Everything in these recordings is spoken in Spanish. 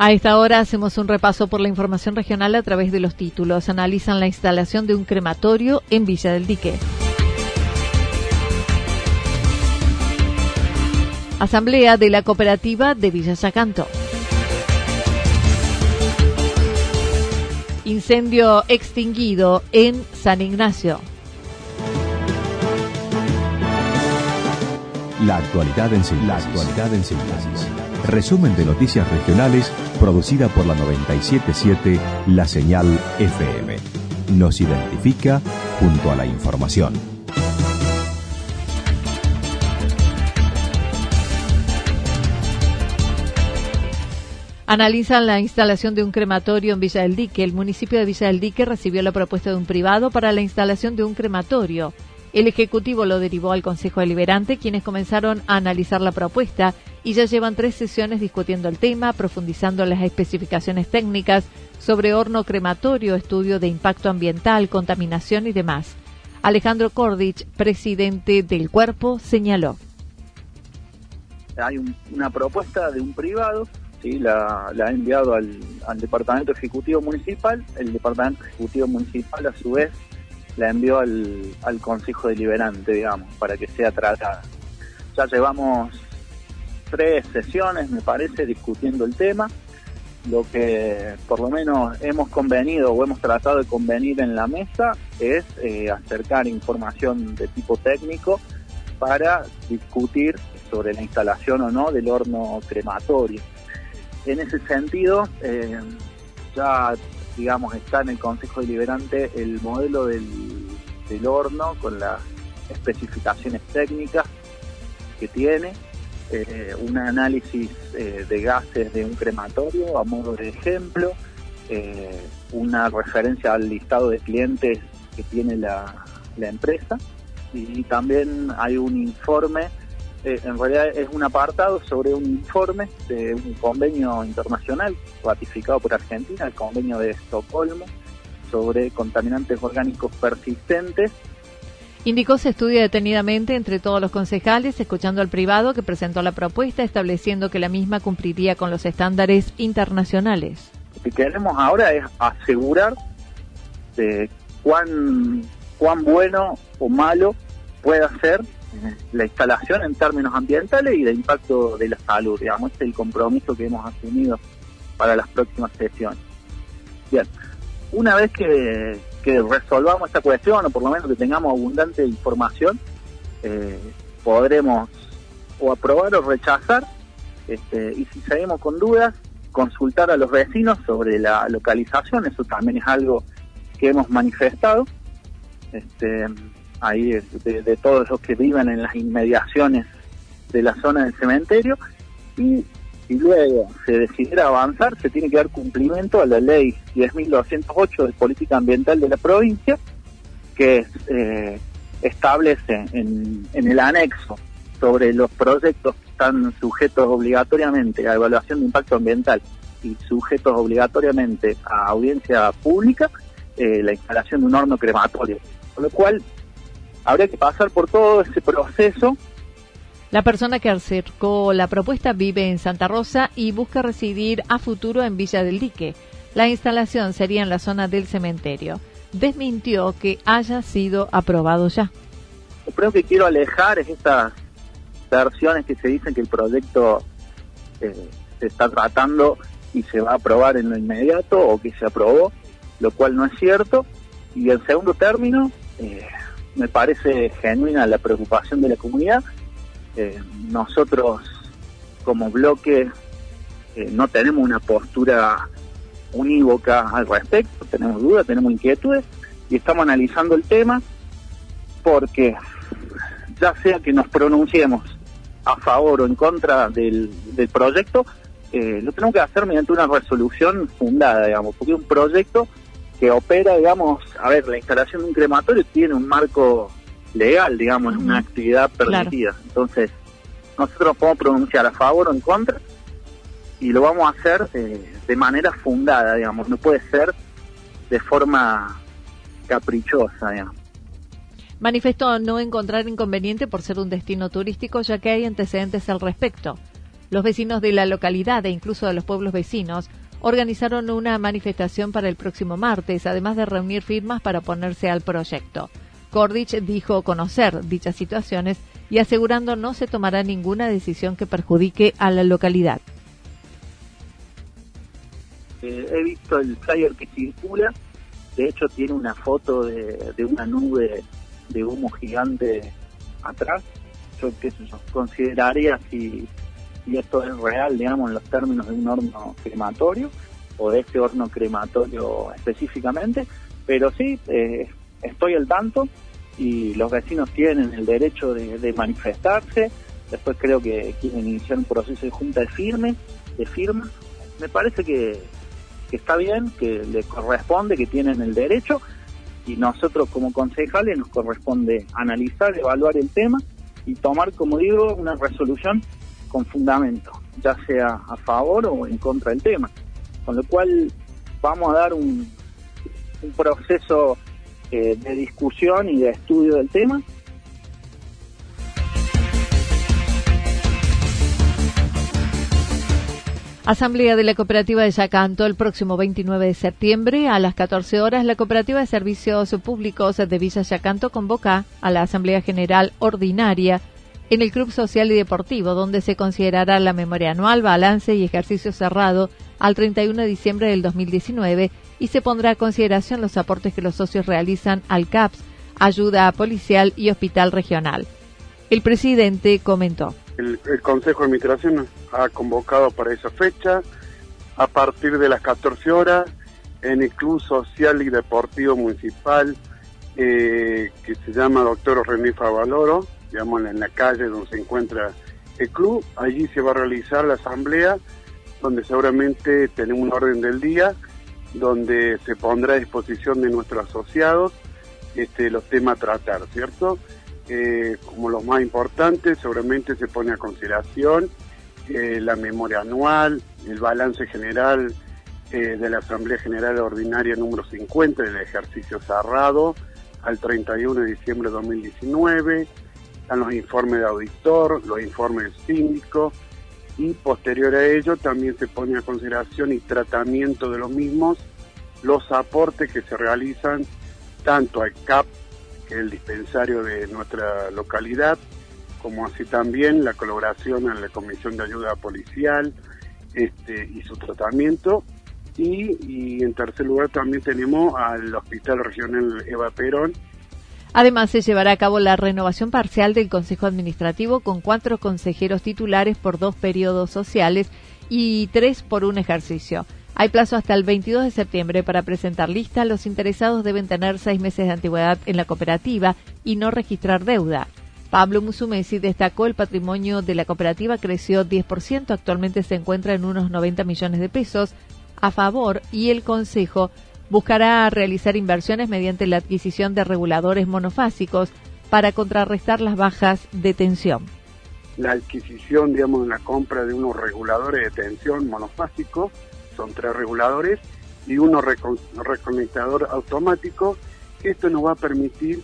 A esta hora hacemos un repaso por la información regional a través de los títulos. Analizan la instalación de un crematorio en Villa del Dique. Asamblea de la Cooperativa de Villa Yacanto. Incendio extinguido en San Ignacio. La actualidad en síntesis. La actualidad en síntesis. Resumen de noticias regionales producida por la 977 La Señal FM. Nos identifica junto a la información. Analizan la instalación de un crematorio en Villa del Dique. El municipio de Villa del Dique recibió la propuesta de un privado para la instalación de un crematorio. El Ejecutivo lo derivó al Consejo Deliberante, quienes comenzaron a analizar la propuesta y ya llevan tres sesiones discutiendo el tema, profundizando las especificaciones técnicas sobre horno crematorio, estudio de impacto ambiental, contaminación y demás. Alejandro Kordich, presidente del cuerpo, señaló. Hay una propuesta de un privado, ¿sí? la, ha enviado al, al Departamento Ejecutivo Municipal, el Departamento Ejecutivo Municipal a su vez la envió al, Consejo Deliberante, digamos, para que sea tratada. Ya llevamos tres sesiones, me parece, discutiendo el tema. Lo que por lo menos hemos convenido o hemos tratado de convenir en la mesa es eh, acercar información de tipo técnico para discutir sobre la instalación o no del horno crematorio. En ese sentido, eh, ya digamos, está en el Consejo Deliberante el modelo del, horno con las especificaciones técnicas que tiene, eh, un análisis eh, de gases de un crematorio a modo de ejemplo, eh, una referencia al listado de clientes que tiene la, la empresa y también hay un informe eh, en realidad es un apartado sobre un informe de un convenio internacional ratificado por Argentina, el convenio de Estocolmo, sobre contaminantes orgánicos persistentes. Indicó se estudia detenidamente entre todos los concejales, escuchando al privado que presentó la propuesta, estableciendo que la misma cumpliría con los estándares internacionales. Lo que queremos ahora es asegurar de cuán, cuán bueno o malo pueda ser la instalación en términos ambientales y de impacto de la salud. Digamos, es el compromiso que hemos asumido para las próximas sesiones. Bien, una vez que, resolvamos esta cuestión, o por lo menos que tengamos abundante información, eh, podremos o aprobar o rechazar, este, y si seguimos con dudas, consultar a los vecinos sobre la localización, eso también es algo que hemos manifestado. Este, ahí de, todos los que viven en las inmediaciones de la zona del cementerio y si luego se decidiera avanzar se tiene que dar cumplimiento a la ley 10.208 de política ambiental de la provincia que eh, establece en, en el anexo sobre los proyectos que están sujetos obligatoriamente a evaluación de impacto ambiental y sujetos obligatoriamente a audiencia pública eh, la instalación de un horno crematorio. Con lo cual habría que pasar por todo ese proceso. La persona que acercó la propuesta vive en Santa Rosa y busca residir a futuro en Villa del Dique. La instalación sería en la zona del cementerio. Desmintió que haya sido aprobado ya. Lo primero que quiero alejar es estas versiones que se dicen que el proyecto eh, se está tratando y se va a aprobar en lo inmediato o que se aprobó, lo cual no es cierto. Y en segundo término, eh, me parece genuina la preocupación de la comunidad. Eh, nosotros como bloque no tenemos una postura unívoca al respecto, tenemos dudas, tenemos inquietudes y estamos analizando el tema porque ya sea que nos pronunciemos a favor o en contra del, proyecto, eh, lo tenemos que hacer mediante una resolución fundada, digamos, porque un proyecto que opera, digamos, a ver, la instalación de un crematorio tiene un marco legal, digamos, es una actividad permitida. Entonces, nosotros podemos pronunciar a favor o en contra y lo vamos a hacer eh, de manera fundada, digamos, no puede ser de forma caprichosa, digamos. Manifestó no encontrar inconveniente por ser un destino turístico, ya que hay antecedentes al respecto. Los vecinos de la localidad e incluso de los pueblos vecinos organizaron una manifestación para el próximo martes, además de reunir firmas para oponerse al proyecto. Kordich dijo conocer dichas situaciones y asegurando no se tomará ninguna decisión que perjudique a la localidad. Eh, he visto el flyer que circula, de hecho tiene una foto de, una nube de humo gigante atrás. Yo qué sé yo, consideraría si, esto es real, digamos, en los términos de un horno crematorio o de este horno crematorio específicamente, pero sí, eh, estoy al tanto y los vecinos tienen el derecho de, manifestarse. Después creo que quieren iniciar un proceso de junta de firme, de firma. Me parece que, que está bien, que le corresponde, que tienen el derecho y nosotros como concejales nos corresponde analizar, evaluar el tema y tomar, como digo, una resolución con fundamento, ya sea a favor o en contra del tema. Con lo cual vamos a dar un, proceso eh, de discusión y de estudio del tema Asamblea de la Cooperativa de Yacanto el próximo 29 de septiembre a las 14 horas. La Cooperativa de Servicios Públicos de Villa Yacanto convoca a la Asamblea General Ordinaria en el Club Social y Deportivo, donde se considerará la memoria anual, balance y ejercicio cerrado al 31 de diciembre del 2019 y se pondrá a consideración los aportes que los socios realizan al CAPS, ayuda policial y hospital regional. El presidente comentó el, Consejo de Administración ha convocado para esa fecha a partir de las 14 horas en el Club Social y Deportivo Municipal eh, que se llama Doctor René Favaloro, digamos en la calle donde se encuentra el club. Allí se va a realizar la asamblea donde seguramente tenemos un orden del día donde se pondrá a disposición de nuestros asociados este, los temas a tratar, ¿cierto? Eh, como los más importantes, seguramente se pone a consideración eh, la memoria anual, el balance general eh, de la Asamblea General Ordinaria número 50 del ejercicio cerrado al 31 de diciembre de 2019, están los informes de auditor, los informes del síndico y posterior a ello también se pone a consideración y tratamiento de los mismos los aportes que se realizan tanto al CAP que es el dispensario de nuestra localidad, como así también la colaboración en la Comisión de Ayuda Policial este, y su tratamiento. Y, en tercer lugar también tenemos al Hospital Regional Eva Perón. Además, se llevará a cabo la renovación parcial del Consejo Administrativo con cuatro consejeros titulares por dos periodos sociales y tres por un ejercicio. Hay plazo hasta el 22 de septiembre para presentar lista. Los interesados deben tener seis meses de antigüedad en la cooperativa y no registrar deuda. Pablo Musumesi destacó el patrimonio de la cooperativa creció 10%, actualmente se encuentra en unos 90 millones de pesos a favor y el Consejo buscará realizar inversiones mediante la adquisición de reguladores monofásicos para contrarrestar las bajas de tensión. La adquisición, digamos, la compra de unos reguladores de tensión monofásicos son tres reguladores y uno reconectador automático. Esto nos va a permitir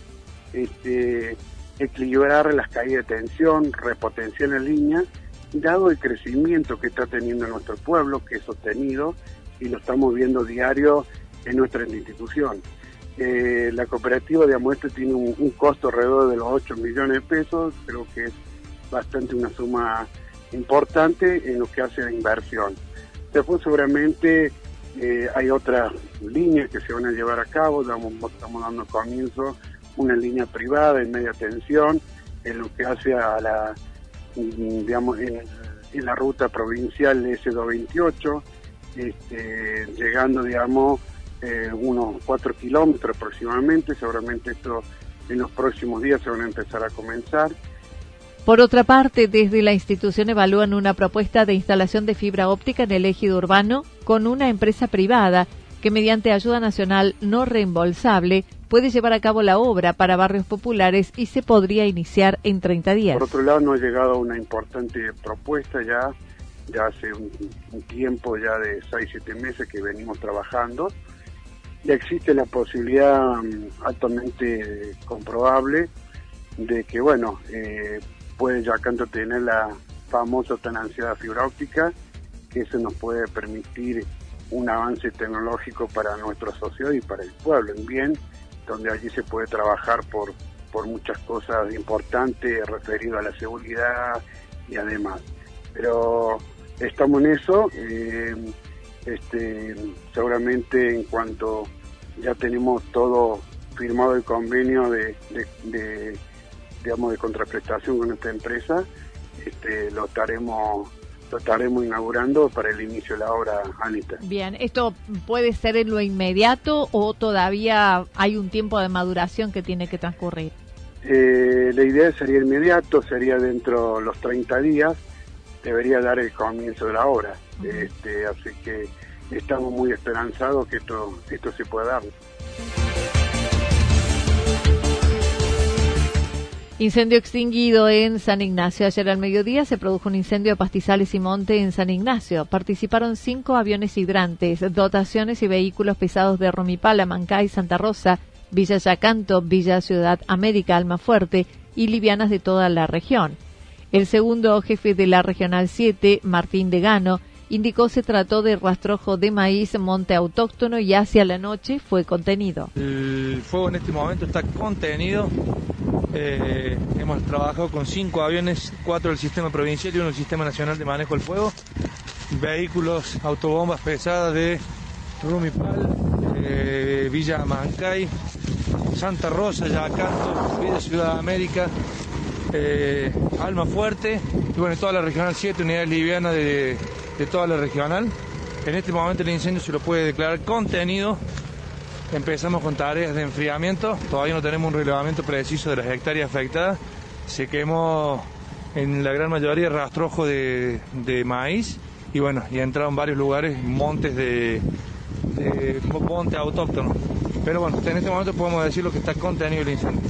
este, equilibrar las caídas de tensión, repotenciar en línea, dado el crecimiento que está teniendo nuestro pueblo, que es sostenido y lo estamos viendo diario en nuestra institución. Eh, la cooperativa, digamos, esto tiene un, costo alrededor de los 8 millones de pesos, creo que es bastante una suma importante en lo que hace la inversión. Después seguramente eh, hay otras líneas que se van a llevar a cabo, estamos dando comienzo una línea privada en media tensión en lo que hace a la, mm, digamos, en, la ruta provincial S228, este, llegando, digamos, eh, unos 4 kilómetros aproximadamente, seguramente esto en los próximos días se van a empezar a comenzar. Por otra parte, desde la institución evalúan una propuesta de instalación de fibra óptica en el ejido urbano con una empresa privada que mediante ayuda nacional no reembolsable puede llevar a cabo la obra para barrios populares y se podría iniciar en 30 días. Por otro lado, nos ha llegado una importante propuesta ya, ya hace un, tiempo, ya de 6-7 meses que venimos trabajando. Existe la posibilidad mm, altamente comprobable de que, bueno, eh, puede ya canto tener la famosa tan ansiada fibra óptica, que eso nos puede permitir un avance tecnológico para nuestra sociedad y para el pueblo en bien, donde allí se puede trabajar por, por muchas cosas importantes referido a la seguridad y además. Pero estamos en eso, eh, este, seguramente en cuanto ya tenemos todo firmado el convenio de, de, digamos de contraprestación con esta empresa, este, lo estaremos lo estaremos inaugurando para el inicio de la obra, Anita. Bien, ¿esto puede ser en lo inmediato o todavía hay un tiempo de maduración que tiene que transcurrir? Eh, la idea sería inmediato, sería dentro de los 30 días, debería dar el comienzo de la obra. este, así que estamos muy esperanzados que esto, esto se pueda dar. Incendio extinguido en San Ignacio. Ayer al mediodía se produjo un incendio de pastizales y monte en San Ignacio. Participaron cinco aviones hidrantes, dotaciones y vehículos pesados de Romipala, Mancay, Santa Rosa, Villa Yacanto, Villa Ciudad América, Almafuerte y livianas de toda la región. El segundo jefe de la Regional 7, Martín Degano, indicó se trató de rastrojo de maíz monte autóctono y hacia la noche fue contenido. El fuego en este momento está contenido eh, hemos trabajado con cinco aviones, cuatro del sistema provincial y uno del sistema nacional de manejo del fuego, vehículos, autobombas pesadas de Rumipal, eh, Villa Mancay, Santa Rosa, Yacanto, Villa Ciudad América, eh, Alma Fuerte y bueno, toda la regional 7, unidades livianas de, de toda la regional. En este momento el incendio se lo puede declarar contenido Empezamos con tareas de enfriamiento, todavía no tenemos un relevamiento preciso de las hectáreas afectadas. Se quemó en la gran mayoría rastrojo de, maíz y bueno, y entraron varios lugares montes de, de monte autóctono. Pero bueno, en este momento podemos decir lo que está contenido el incendio.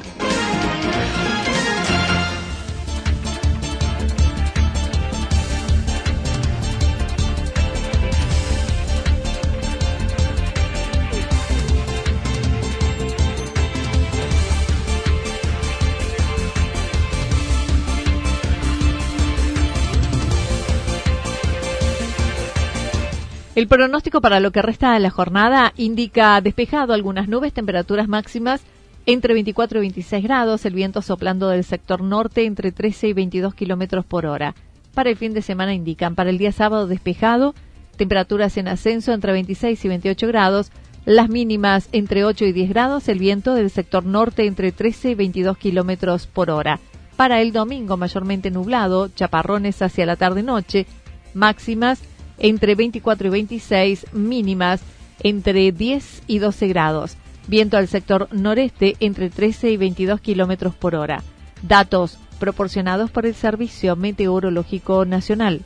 El pronóstico para lo que resta de la jornada indica despejado algunas nubes, temperaturas máximas entre 24 y 26 grados, el viento soplando del sector norte entre 13 y 22 kilómetros por hora. Para el fin de semana indican para el día sábado despejado, temperaturas en ascenso entre 26 y 28 grados, las mínimas entre 8 y 10 grados, el viento del sector norte entre 13 y 22 kilómetros por hora. Para el domingo mayormente nublado, chaparrones hacia la tarde-noche, máximas entre 24 y 26, mínimas entre 10 y 12 grados. Viento al sector noreste entre 13 y 22 kilómetros por hora. Datos proporcionados por el Servicio Meteorológico Nacional.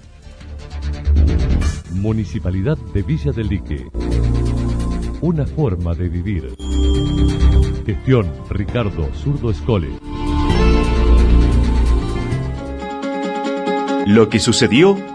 Municipalidad de Villa del Lique. Una forma de vivir. Gestión Ricardo Zurdo Escole. Lo que sucedió